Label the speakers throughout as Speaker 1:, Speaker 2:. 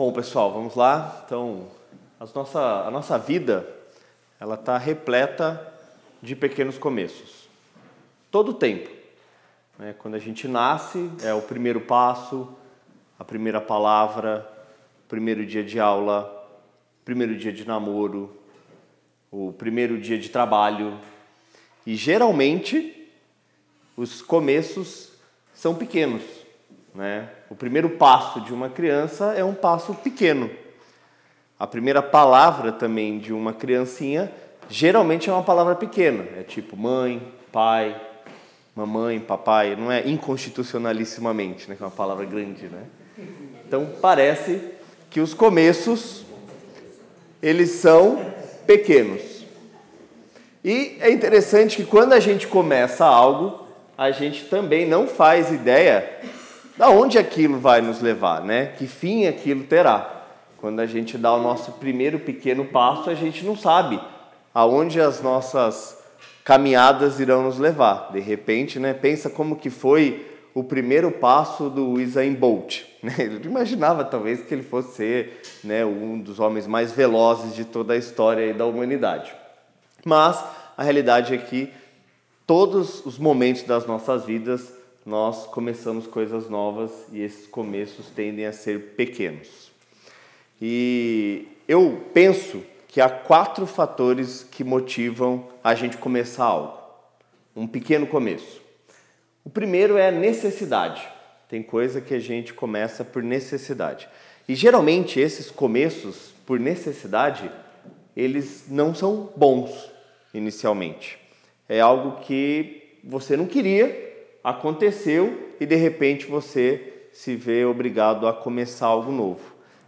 Speaker 1: Bom, pessoal, vamos lá. Então, as nossa, a nossa vida ela está repleta de pequenos começos. Todo o tempo. Né? Quando a gente nasce, é o primeiro passo, a primeira palavra, o primeiro dia de aula, o primeiro dia de namoro, o primeiro dia de trabalho. E geralmente os começos são pequenos. Né? O primeiro passo de uma criança é um passo pequeno. A primeira palavra também de uma criancinha geralmente é uma palavra pequena, é tipo mãe, pai, mamãe, papai, não é inconstitucionalissimamente, né, que é uma palavra grande, né? Então parece que os começos eles são pequenos. E é interessante que quando a gente começa algo, a gente também não faz ideia da onde aquilo vai nos levar, né? Que fim aquilo terá. Quando a gente dá o nosso primeiro pequeno passo, a gente não sabe aonde as nossas caminhadas irão nos levar. De repente, né? Pensa como que foi o primeiro passo do Usain Bolt. Né? Ele imaginava talvez que ele fosse ser né, um dos homens mais velozes de toda a história da humanidade. Mas a realidade é que todos os momentos das nossas vidas nós começamos coisas novas e esses começos tendem a ser pequenos. E eu penso que há quatro fatores que motivam a gente começar algo. Um pequeno começo. O primeiro é a necessidade. Tem coisa que a gente começa por necessidade. E geralmente esses começos por necessidade, eles não são bons inicialmente. É algo que você não queria, aconteceu e de repente você se vê obrigado a começar algo novo.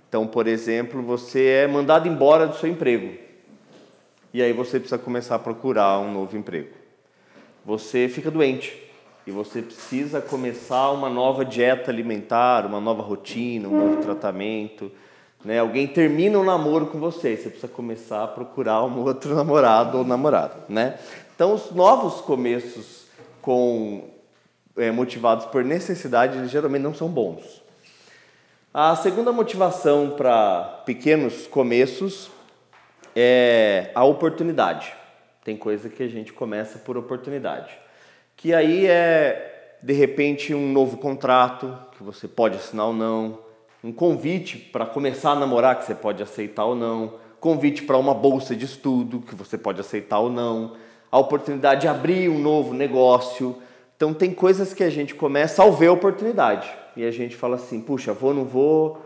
Speaker 1: Então, por exemplo, você é mandado embora do seu emprego e aí você precisa começar a procurar um novo emprego. Você fica doente e você precisa começar uma nova dieta alimentar, uma nova rotina, um novo tratamento. Né? Alguém termina um namoro com você, você precisa começar a procurar um outro namorado ou namorada. Né? Então, os novos começos com é, motivados por necessidade, eles geralmente não são bons. A segunda motivação para pequenos começos é a oportunidade. Tem coisa que a gente começa por oportunidade. Que aí é, de repente, um novo contrato que você pode assinar ou não, um convite para começar a namorar que você pode aceitar ou não, convite para uma bolsa de estudo que você pode aceitar ou não, a oportunidade de abrir um novo negócio, então tem coisas que a gente começa ao ver a oportunidade e a gente fala assim, puxa, vou, não vou,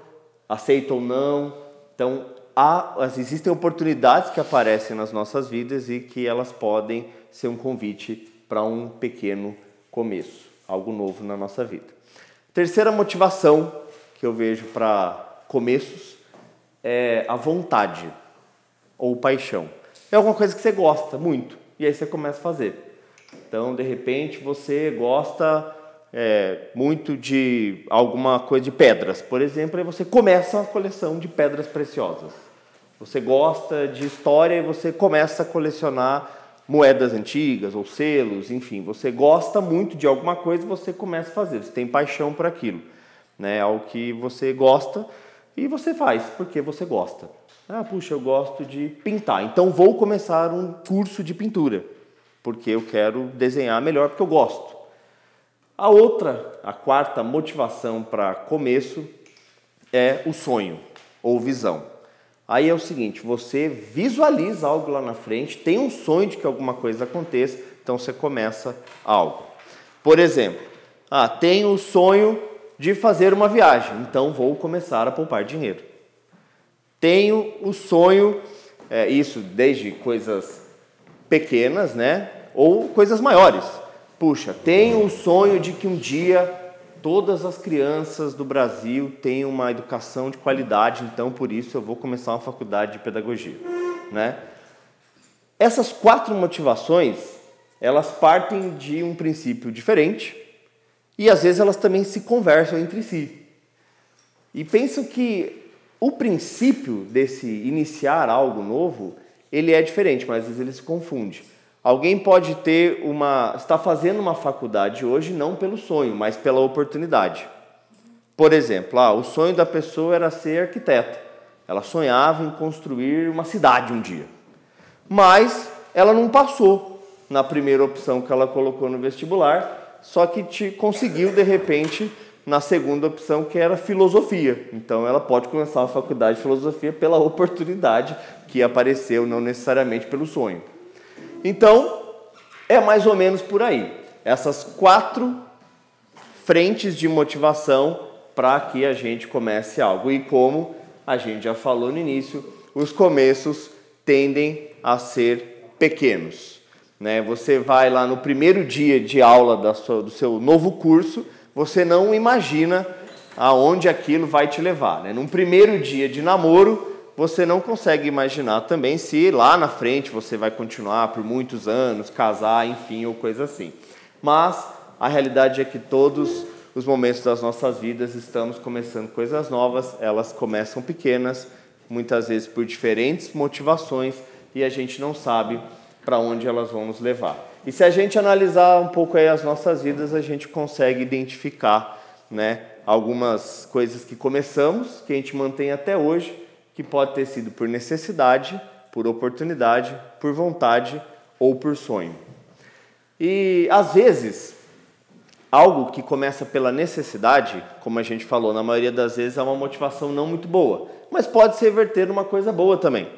Speaker 1: aceito ou não. Então há, existem oportunidades que aparecem nas nossas vidas e que elas podem ser um convite para um pequeno começo, algo novo na nossa vida. Terceira motivação que eu vejo para começos é a vontade ou paixão. É alguma coisa que você gosta muito e aí você começa a fazer. Então, de repente, você gosta é, muito de alguma coisa de pedras, por exemplo, e você começa uma coleção de pedras preciosas. Você gosta de história e você começa a colecionar moedas antigas ou selos, enfim, você gosta muito de alguma coisa e você começa a fazer, você tem paixão por aquilo, né? Algo que você gosta e você faz porque você gosta. Ah, puxa, eu gosto de pintar, então vou começar um curso de pintura porque eu quero desenhar melhor, porque eu gosto. A outra, a quarta motivação para começo é o sonho ou visão. Aí é o seguinte, você visualiza algo lá na frente, tem um sonho de que alguma coisa aconteça, então você começa algo. Por exemplo, ah, tenho o sonho de fazer uma viagem, então vou começar a poupar dinheiro. Tenho o sonho, é, isso desde coisas pequenas, né? Ou coisas maiores. Puxa, tenho o sonho de que um dia todas as crianças do Brasil tenham uma educação de qualidade, então por isso eu vou começar uma faculdade de pedagogia, né? Essas quatro motivações, elas partem de um princípio diferente e às vezes elas também se conversam entre si. E penso que o princípio desse iniciar algo novo ele é diferente, mas às vezes ele se confunde. Alguém pode ter uma. está fazendo uma faculdade hoje não pelo sonho, mas pela oportunidade. Por exemplo, ah, o sonho da pessoa era ser arquiteta. Ela sonhava em construir uma cidade um dia. Mas ela não passou na primeira opção que ela colocou no vestibular, só que te conseguiu de repente na segunda opção que era filosofia. Então ela pode começar a faculdade de filosofia pela oportunidade que apareceu, não necessariamente pelo sonho. Então é mais ou menos por aí. Essas quatro frentes de motivação para que a gente comece algo. E como a gente já falou no início, os começos tendem a ser pequenos. Né? Você vai lá no primeiro dia de aula sua, do seu novo curso, você não imagina aonde aquilo vai te levar. Né? Num primeiro dia de namoro, você não consegue imaginar também se lá na frente você vai continuar por muitos anos, casar, enfim, ou coisa assim. Mas a realidade é que todos os momentos das nossas vidas estamos começando coisas novas, elas começam pequenas, muitas vezes por diferentes motivações e a gente não sabe para onde elas vão nos levar. E se a gente analisar um pouco aí as nossas vidas, a gente consegue identificar, né, algumas coisas que começamos, que a gente mantém até hoje, que pode ter sido por necessidade, por oportunidade, por vontade ou por sonho. E às vezes algo que começa pela necessidade, como a gente falou, na maioria das vezes é uma motivação não muito boa, mas pode se reverter numa coisa boa também.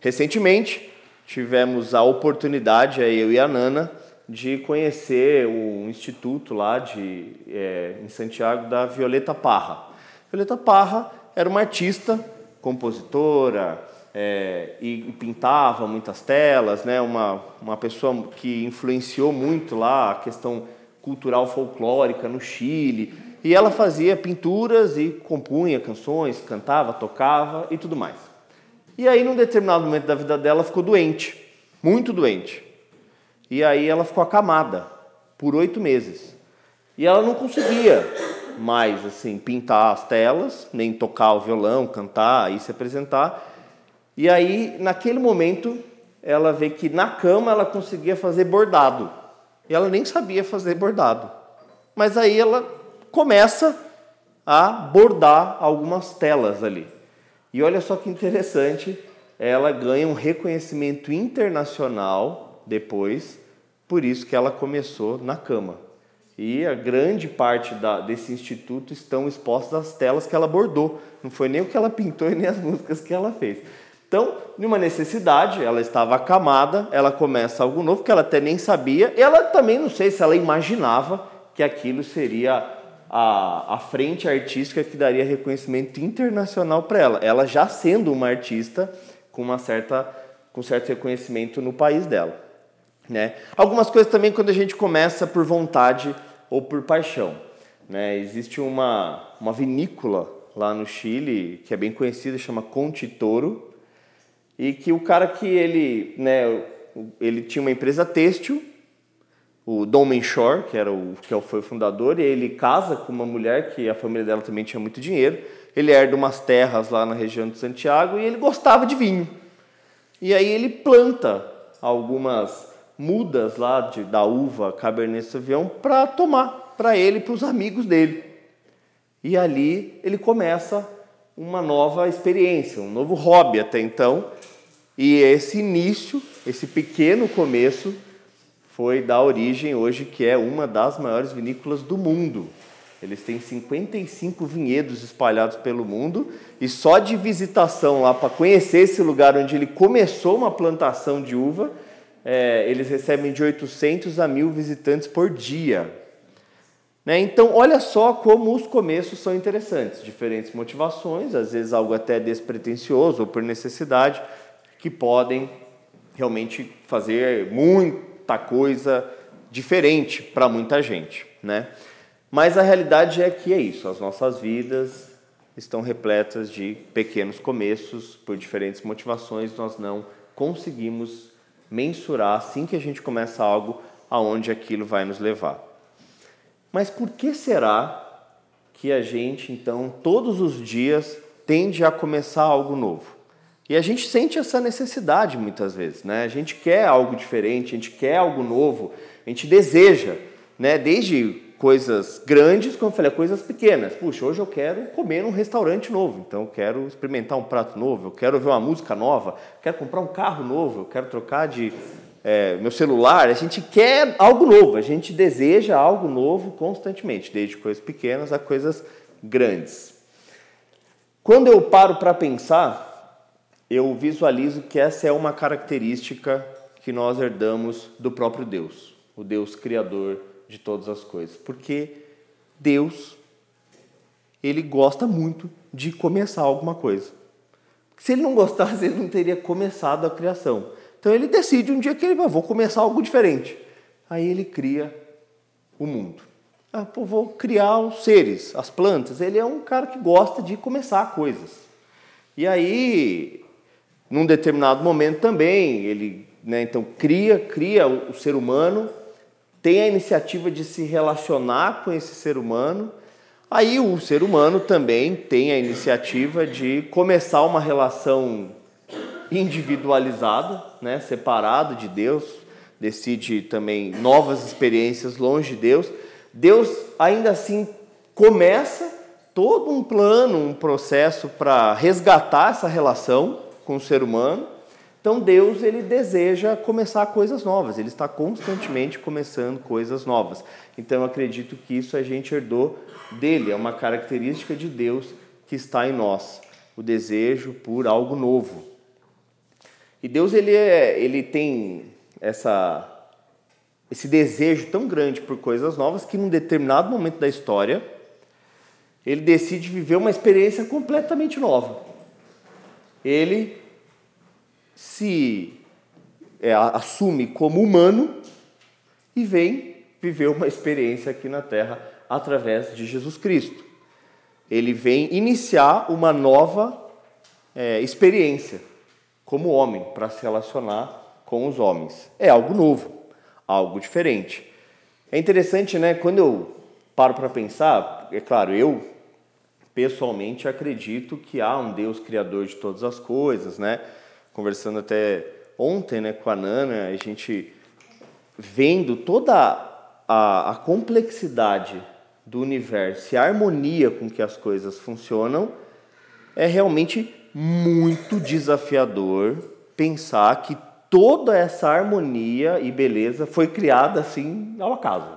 Speaker 1: Recentemente, tivemos a oportunidade, eu e a Nana, de conhecer o instituto lá de, é, em Santiago da Violeta Parra. Violeta Parra era uma artista, compositora, é, e, pintava muitas telas, né? uma, uma pessoa que influenciou muito lá a questão cultural folclórica no Chile. E ela fazia pinturas e compunha canções, cantava, tocava e tudo mais. E aí, num determinado momento da vida dela, ficou doente, muito doente. E aí ela ficou acamada por oito meses. E ela não conseguia mais assim pintar as telas, nem tocar o violão, cantar e se apresentar. E aí, naquele momento, ela vê que na cama ela conseguia fazer bordado. E ela nem sabia fazer bordado. Mas aí ela começa a bordar algumas telas ali. E olha só que interessante, ela ganha um reconhecimento internacional depois, por isso que ela começou na cama. E a grande parte da, desse instituto estão expostas as telas que ela bordou. Não foi nem o que ela pintou e nem as músicas que ela fez. Então, numa necessidade, ela estava acamada, ela começa algo novo que ela até nem sabia. Ela também não sei se ela imaginava que aquilo seria a, a frente artística que daria reconhecimento internacional para ela. Ela já sendo uma artista com uma certa com certo reconhecimento no país dela, né? Algumas coisas também quando a gente começa por vontade ou por paixão, né? Existe uma uma vinícola lá no Chile que é bem conhecida, chama Conte Toro e que o cara que ele, né, ele tinha uma empresa têxtil, o Dom Menchor, que era o que foi o fundador, e ele casa com uma mulher que a família dela também tinha muito dinheiro. Ele herda umas terras lá na região de Santiago e ele gostava de vinho. E aí ele planta algumas mudas lá de, da uva Cabernet Sauvignon para tomar para ele para os amigos dele. E ali ele começa uma nova experiência, um novo hobby até então. E esse início, esse pequeno começo, foi da origem hoje que é uma das maiores vinícolas do mundo. Eles têm 55 vinhedos espalhados pelo mundo e só de visitação lá para conhecer esse lugar onde ele começou uma plantação de uva, é, eles recebem de 800 a 1000 visitantes por dia. Né? Então, olha só como os começos são interessantes. Diferentes motivações, às vezes algo até despretensioso ou por necessidade, que podem realmente fazer muita coisa diferente para muita gente. Né? Mas a realidade é que é isso, as nossas vidas estão repletas de pequenos começos, por diferentes motivações, nós não conseguimos mensurar assim que a gente começa algo aonde aquilo vai nos levar. Mas por que será que a gente, então, todos os dias tende a começar algo novo? E a gente sente essa necessidade muitas vezes, né? A gente quer algo diferente, a gente quer algo novo, a gente deseja, né? Desde coisas grandes, como eu falei, coisas pequenas. Puxa, hoje eu quero comer num restaurante novo, então eu quero experimentar um prato novo, eu quero ver uma música nova, eu quero comprar um carro novo, eu quero trocar de é, meu celular. A gente quer algo novo, a gente deseja algo novo constantemente, desde coisas pequenas a coisas grandes. Quando eu paro para pensar, eu visualizo que essa é uma característica que nós herdamos do próprio Deus, o Deus criador de todas as coisas. Porque Deus, ele gosta muito de começar alguma coisa. Se ele não gostasse, ele não teria começado a criação. Então ele decide um dia que ele vai, vou começar algo diferente. Aí ele cria o mundo. Ah, pô, vou criar os seres, as plantas. Ele é um cara que gosta de começar coisas. E aí, num determinado momento também, ele né, então cria, cria o, ser humano tem a iniciativa de se relacionar com esse ser humano. Aí o ser humano também tem a iniciativa de começar uma relação individualizada, né, separado de Deus, decide também novas experiências longe de Deus. Deus ainda assim começa todo um plano, um processo para resgatar essa relação com o ser humano então Deus ele deseja começar coisas novas, ele está constantemente começando coisas novas. Então eu acredito que isso a gente herdou dele, é uma característica de Deus que está em nós, o desejo por algo novo. E Deus ele é, ele tem essa esse desejo tão grande por coisas novas que num determinado momento da história ele decide viver uma experiência completamente nova. Ele se é, assume como humano e vem viver uma experiência aqui na Terra através de Jesus Cristo. Ele vem iniciar uma nova é, experiência como homem para se relacionar com os homens. É algo novo, algo diferente. É interessante, né? Quando eu paro para pensar, é claro, eu pessoalmente acredito que há um Deus criador de todas as coisas, né? Conversando até ontem né, com a Nana, a gente vendo toda a, a complexidade do universo e a harmonia com que as coisas funcionam, é realmente muito desafiador pensar que toda essa harmonia e beleza foi criada assim ao acaso.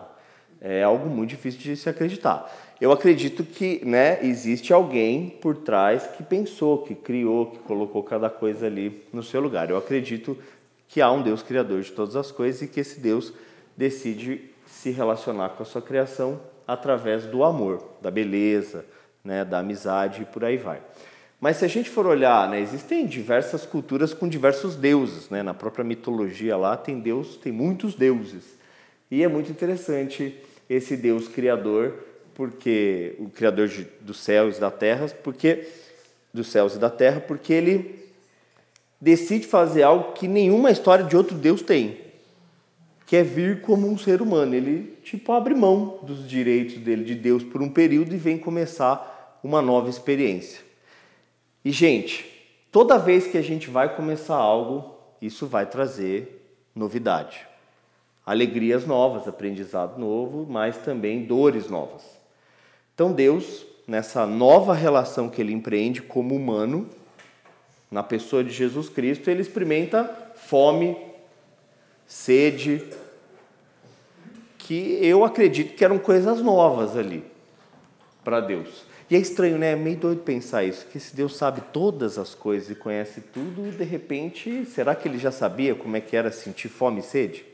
Speaker 1: É algo muito difícil de se acreditar eu acredito que né, existe alguém por trás que pensou, que criou, que colocou cada coisa ali no seu lugar. Eu acredito que há um Deus criador de todas as coisas e que esse Deus decide se relacionar com a sua criação através do amor, da beleza, né, da amizade e por aí vai. Mas se a gente for olhar, né, existem diversas culturas com diversos deuses, né? Na própria mitologia lá tem Deus, tem muitos deuses. E é muito interessante esse Deus criador porque o criador de, dos céus e da terra, porque dos céus e da terra, porque ele decide fazer algo que nenhuma história de outro Deus tem, que é vir como um ser humano. Ele tipo abre mão dos direitos dele de Deus por um período e vem começar uma nova experiência. E gente, toda vez que a gente vai começar algo, isso vai trazer novidade. Alegrias novas, aprendizado novo, mas também dores novas. Então Deus, nessa nova relação que ele empreende como humano, na pessoa de Jesus Cristo, ele experimenta fome, sede, que eu acredito que eram coisas novas ali para Deus. E é estranho, né? É meio doido pensar isso, que se Deus sabe todas as coisas e conhece tudo, de repente, será que ele já sabia como é que era sentir fome e sede?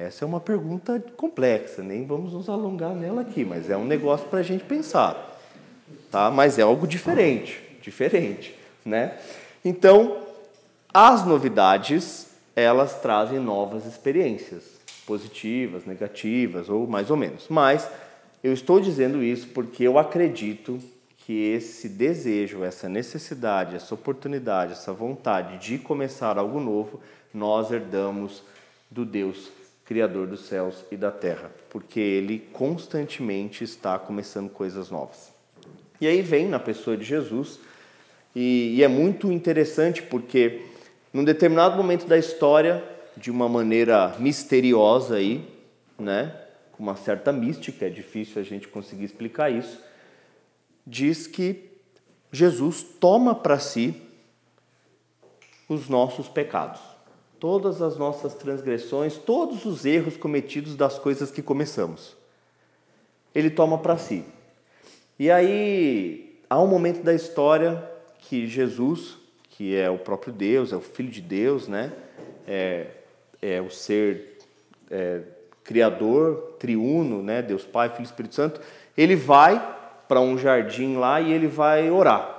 Speaker 1: Essa é uma pergunta complexa, nem vamos nos alongar nela aqui, mas é um negócio para a gente pensar, tá? Mas é algo diferente, diferente, né? Então, as novidades elas trazem novas experiências, positivas, negativas ou mais ou menos. Mas eu estou dizendo isso porque eu acredito que esse desejo, essa necessidade, essa oportunidade, essa vontade de começar algo novo, nós herdamos do Deus Criador dos céus e da terra, porque ele constantemente está começando coisas novas. E aí vem na pessoa de Jesus, e, e é muito interessante porque, num determinado momento da história, de uma maneira misteriosa aí, né, com uma certa mística, é difícil a gente conseguir explicar isso, diz que Jesus toma para si os nossos pecados, todas as nossas transgressões, todos os erros cometidos das coisas que começamos. Ele toma para si. E aí há um momento da história que Jesus, que é o próprio Deus, é o Filho de Deus, né? É, é o ser é, criador, triuno, né? Deus Pai, Filho e Espírito Santo, ele vai para um jardim lá e ele vai orar.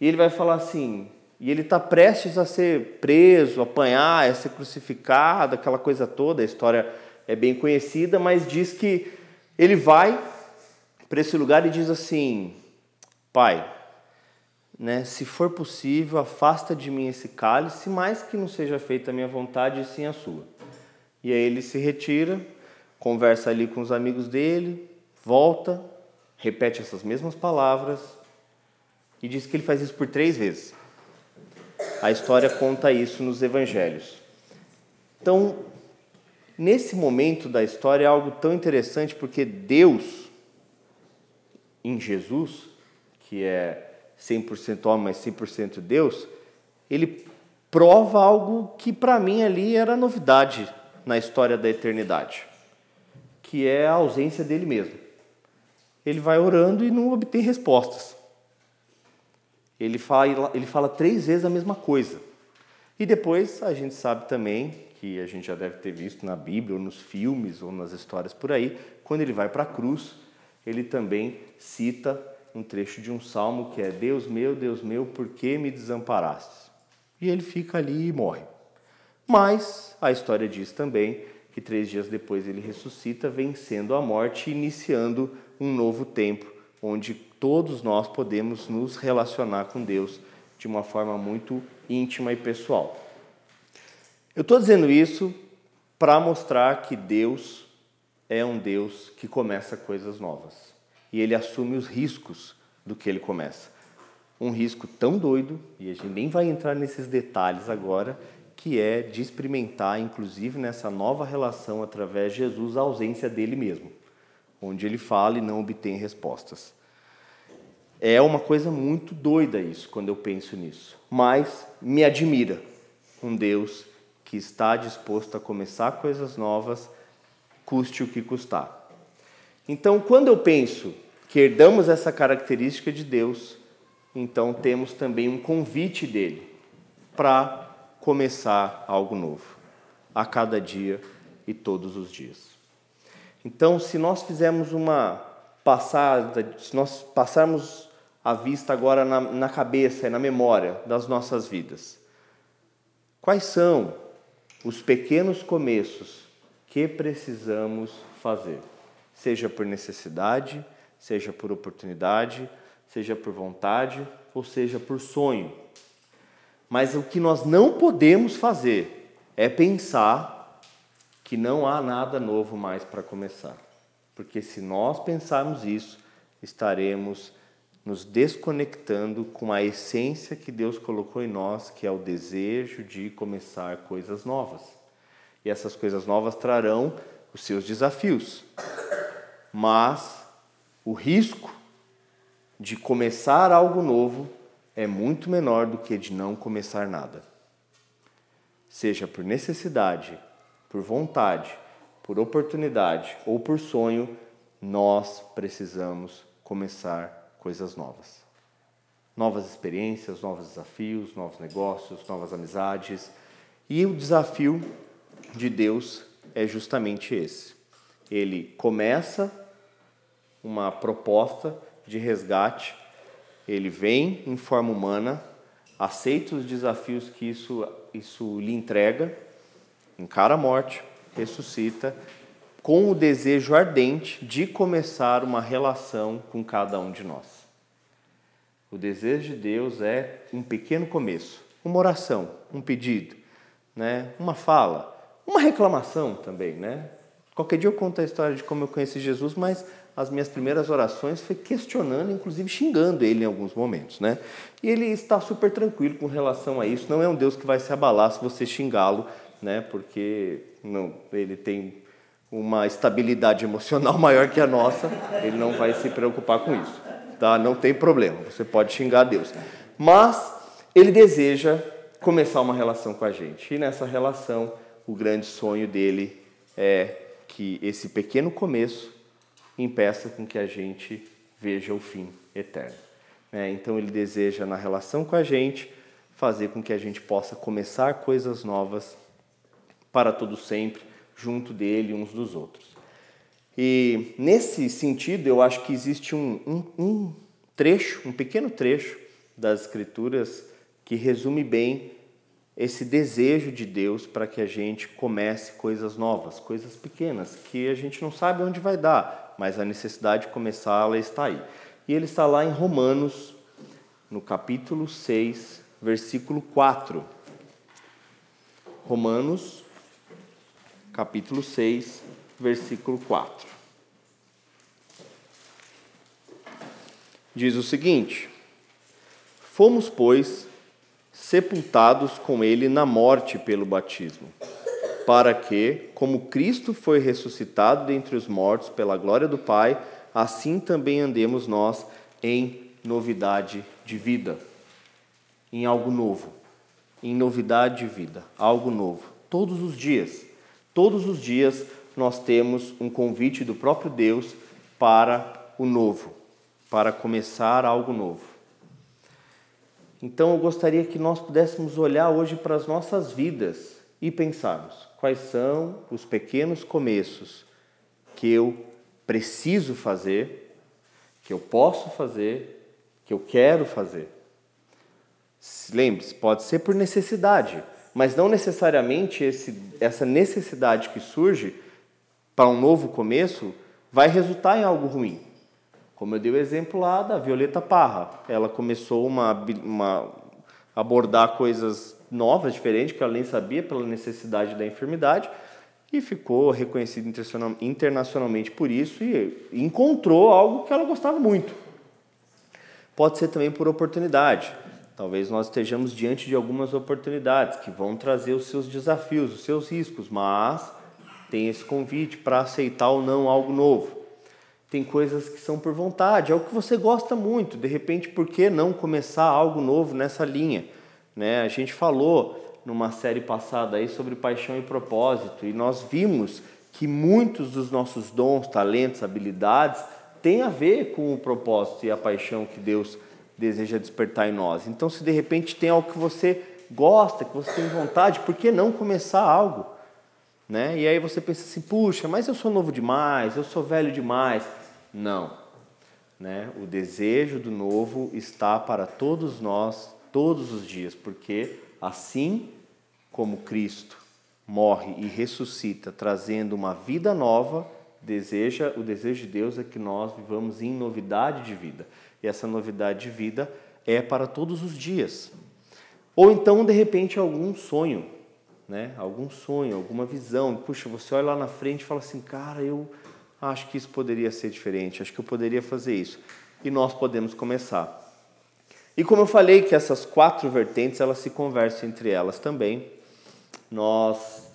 Speaker 1: E ele vai falar assim, e ele está prestes a ser preso, apanhar, a ser crucificado, aquela coisa toda, a história é bem conhecida, mas diz que ele vai para esse lugar e diz assim: Pai, né, se for possível, afasta de mim esse cálice, mas que não seja feita a minha vontade e sim a sua. E aí ele se retira, conversa ali com os amigos dele, volta, repete essas mesmas palavras e diz que ele faz isso por três vezes. A história conta isso nos evangelhos. Então, nesse momento da história é algo tão interessante porque Deus, em Jesus, que é 100% homem, mas 100% Deus, ele prova algo que para mim ali era novidade na história da eternidade, que é a ausência dele mesmo. Ele vai orando e não obtém respostas. Ele fala, ele fala três vezes a mesma coisa. E depois a gente sabe também, que a gente já deve ter visto na Bíblia, ou nos filmes, ou nas histórias por aí, quando ele vai para a cruz, ele também cita um trecho de um salmo que é: Deus meu, Deus meu, por que me desamparaste? E ele fica ali e morre. Mas a história diz também que três dias depois ele ressuscita, vencendo a morte e iniciando um novo tempo, onde todos nós podemos nos relacionar com Deus de uma forma muito íntima e pessoal. Eu estou dizendo isso para mostrar que Deus é um Deus que começa coisas novas e ele assume os riscos do que ele começa. Um risco tão doido, e a gente nem vai entrar nesses detalhes agora, que é de experimentar, inclusive nessa nova relação através de Jesus, a ausência dele mesmo, onde ele fala e não obtém respostas. É uma coisa muito doida isso, quando eu penso nisso, mas me admira um Deus que está disposto a começar coisas novas, custe o que custar. Então, quando eu penso que herdamos essa característica de Deus, então temos também um convite dele para começar algo novo, a cada dia e todos os dias. Então, se nós fizermos uma passada, se nós passarmos a vista agora na, na cabeça e na memória das nossas vidas, quais são os pequenos começos que precisamos fazer, seja por necessidade, seja por oportunidade, seja por vontade ou seja por sonho. Mas o que nós não podemos fazer é pensar que não há nada novo mais para começar. Porque se nós pensarmos isso, estaremos nos desconectando com a essência que Deus colocou em nós, que é o desejo de começar coisas novas. E essas coisas novas trarão os seus desafios. Mas o risco de começar algo novo é muito menor do que de não começar nada. Seja por necessidade, por vontade, por oportunidade ou por sonho, nós precisamos começar coisas novas. Novas experiências, novos desafios, novos negócios, novas amizades. E o desafio de Deus é justamente esse. Ele começa uma proposta de resgate ele vem em forma humana, aceita os desafios que isso, isso lhe entrega, encara a morte, ressuscita, com o desejo ardente de começar uma relação com cada um de nós. O desejo de Deus é um pequeno começo, uma oração, um pedido, né? uma fala, uma reclamação também. Né? Qualquer dia eu conto a história de como eu conheci Jesus, mas as minhas primeiras orações foi questionando, inclusive xingando ele em alguns momentos, né? E ele está super tranquilo com relação a isso. Não é um Deus que vai se abalar se você xingá-lo, né? Porque não, ele tem uma estabilidade emocional maior que a nossa, ele não vai se preocupar com isso. Tá? Não tem problema, você pode xingar Deus. Mas ele deseja começar uma relação com a gente. E nessa relação, o grande sonho dele é que esse pequeno começo impeça com que a gente veja o fim eterno. É, então ele deseja, na relação com a gente, fazer com que a gente possa começar coisas novas para todo sempre, junto dele uns dos outros. E nesse sentido, eu acho que existe um, um, um trecho, um pequeno trecho das Escrituras que resume bem esse desejo de Deus para que a gente comece coisas novas, coisas pequenas, que a gente não sabe onde vai dar, mas a necessidade de começar ela está aí. E ele está lá em Romanos, no capítulo 6, versículo 4. Romanos, capítulo 6, versículo 4. Diz o seguinte: Fomos, pois, sepultados com ele na morte pelo batismo, para que, como Cristo foi ressuscitado dentre os mortos pela glória do Pai, assim também andemos nós em novidade de vida, em algo novo, em novidade de vida, algo novo, todos os dias. Todos os dias nós temos um convite do próprio Deus para o novo, para começar algo novo. Então eu gostaria que nós pudéssemos olhar hoje para as nossas vidas e pensarmos quais são os pequenos começos que eu preciso fazer, que eu posso fazer, que eu quero fazer. Lembre-se, pode ser por necessidade mas não necessariamente esse, essa necessidade que surge para um novo começo vai resultar em algo ruim. Como eu dei o exemplo lá da Violeta Parra, ela começou uma, uma abordar coisas novas, diferentes, que ela nem sabia pela necessidade da enfermidade e ficou reconhecida internacionalmente por isso e encontrou algo que ela gostava muito. Pode ser também por oportunidade. Talvez nós estejamos diante de algumas oportunidades que vão trazer os seus desafios, os seus riscos, mas tem esse convite para aceitar ou não algo novo. Tem coisas que são por vontade, é o que você gosta muito. De repente, por que não começar algo novo nessa linha? Né? A gente falou numa série passada aí sobre paixão e propósito e nós vimos que muitos dos nossos dons, talentos, habilidades têm a ver com o propósito e a paixão que Deus deseja despertar em nós. Então, se de repente tem algo que você gosta, que você tem vontade, por que não começar algo? Né? E aí você pensa assim, puxa, mas eu sou novo demais, eu sou velho demais. Não. Né? O desejo do novo está para todos nós, todos os dias, porque assim como Cristo morre e ressuscita, trazendo uma vida nova, deseja, o desejo de Deus é que nós vivamos em novidade de vida. E essa novidade de vida é para todos os dias. Ou então, de repente, algum sonho, né? Algum sonho, alguma visão. Puxa, você olha lá na frente e fala assim, cara, eu acho que isso poderia ser diferente, acho que eu poderia fazer isso. E nós podemos começar. E como eu falei que essas quatro vertentes, elas se conversam entre elas também, nós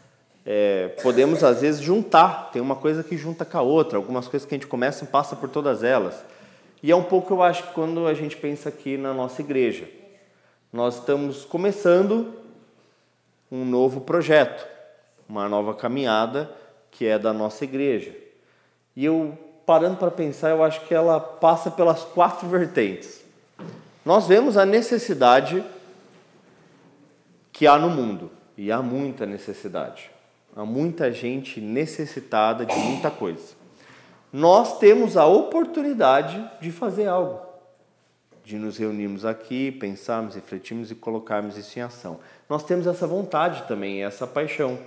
Speaker 1: é, podemos às vezes juntar, tem uma coisa que junta com a outra, algumas coisas que a gente começa e passa por todas elas. E é um pouco, eu acho, que quando a gente pensa aqui na nossa igreja. Nós estamos começando um novo projeto, uma nova caminhada que é da nossa igreja. E eu, parando para pensar, eu acho que ela passa pelas quatro vertentes. Nós vemos a necessidade que há no mundo, e há muita necessidade. Há muita gente necessitada de muita coisa nós temos a oportunidade de fazer algo, de nos reunirmos aqui, pensarmos, refletirmos e colocarmos isso em ação. Nós temos essa vontade também, essa paixão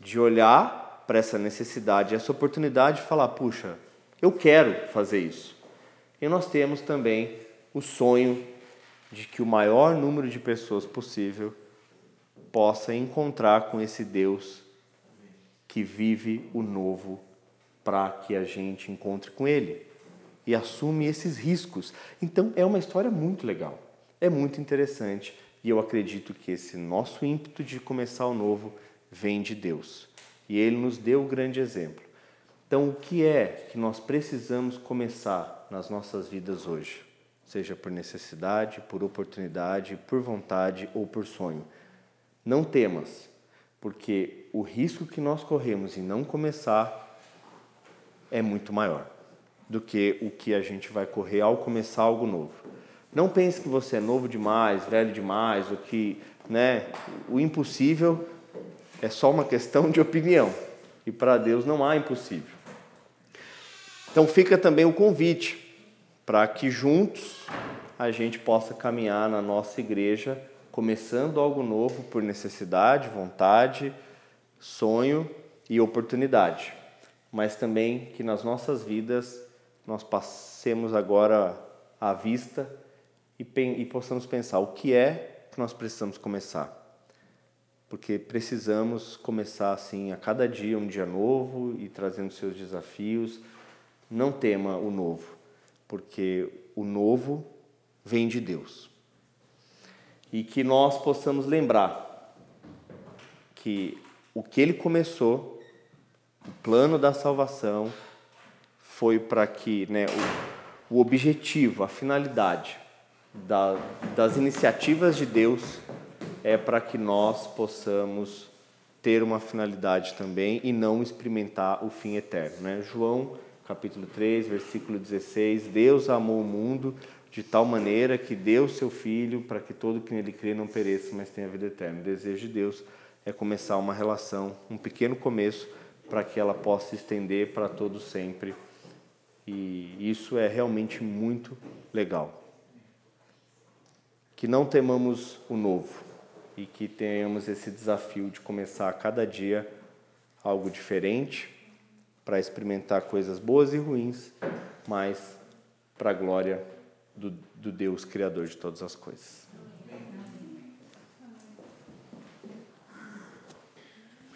Speaker 1: de olhar para essa necessidade, essa oportunidade de falar: puxa, eu quero fazer isso. E nós temos também o sonho de que o maior número de pessoas possível possa encontrar com esse Deus que vive o novo para que a gente encontre com Ele e assume esses riscos. Então é uma história muito legal, é muito interessante e eu acredito que esse nosso ímpeto de começar o novo vem de Deus. E ele nos deu o grande exemplo. Então, o que é que nós precisamos começar nas nossas vidas hoje? Seja por necessidade, por oportunidade, por vontade ou por sonho. Não temas, porque o risco que nós corremos em não começar é muito maior do que o que a gente vai correr ao começar algo novo. Não pense que você é novo demais, velho demais, ou que né, o impossível é só uma questão de opinião. E para Deus não há impossível. Então fica também o convite para que juntos a gente possa caminhar na nossa igreja, começando algo novo por necessidade, vontade, sonho e oportunidade. Mas também que nas nossas vidas nós passemos agora à vista e, e possamos pensar o que é que nós precisamos começar. Porque precisamos começar assim a cada dia um dia novo e trazendo seus desafios. Não tema o novo, porque o novo vem de Deus. E que nós possamos lembrar que o que ele começou, o plano da salvação, foi para que né, o, o objetivo, a finalidade da, das iniciativas de Deus é para que nós possamos ter uma finalidade também e não experimentar o fim eterno. Né? João capítulo 3, versículo 16: Deus amou o mundo de tal maneira que deu seu Filho para que todo que nele crê não pereça, mas tenha vida eterna. O desejo de Deus é começar uma relação, um pequeno começo, para que ela possa estender para todo sempre. E isso é realmente muito legal que não temamos o novo e que tenhamos esse desafio de começar a cada dia algo diferente para experimentar coisas boas e ruins, mas para a glória do, do Deus Criador de todas as coisas.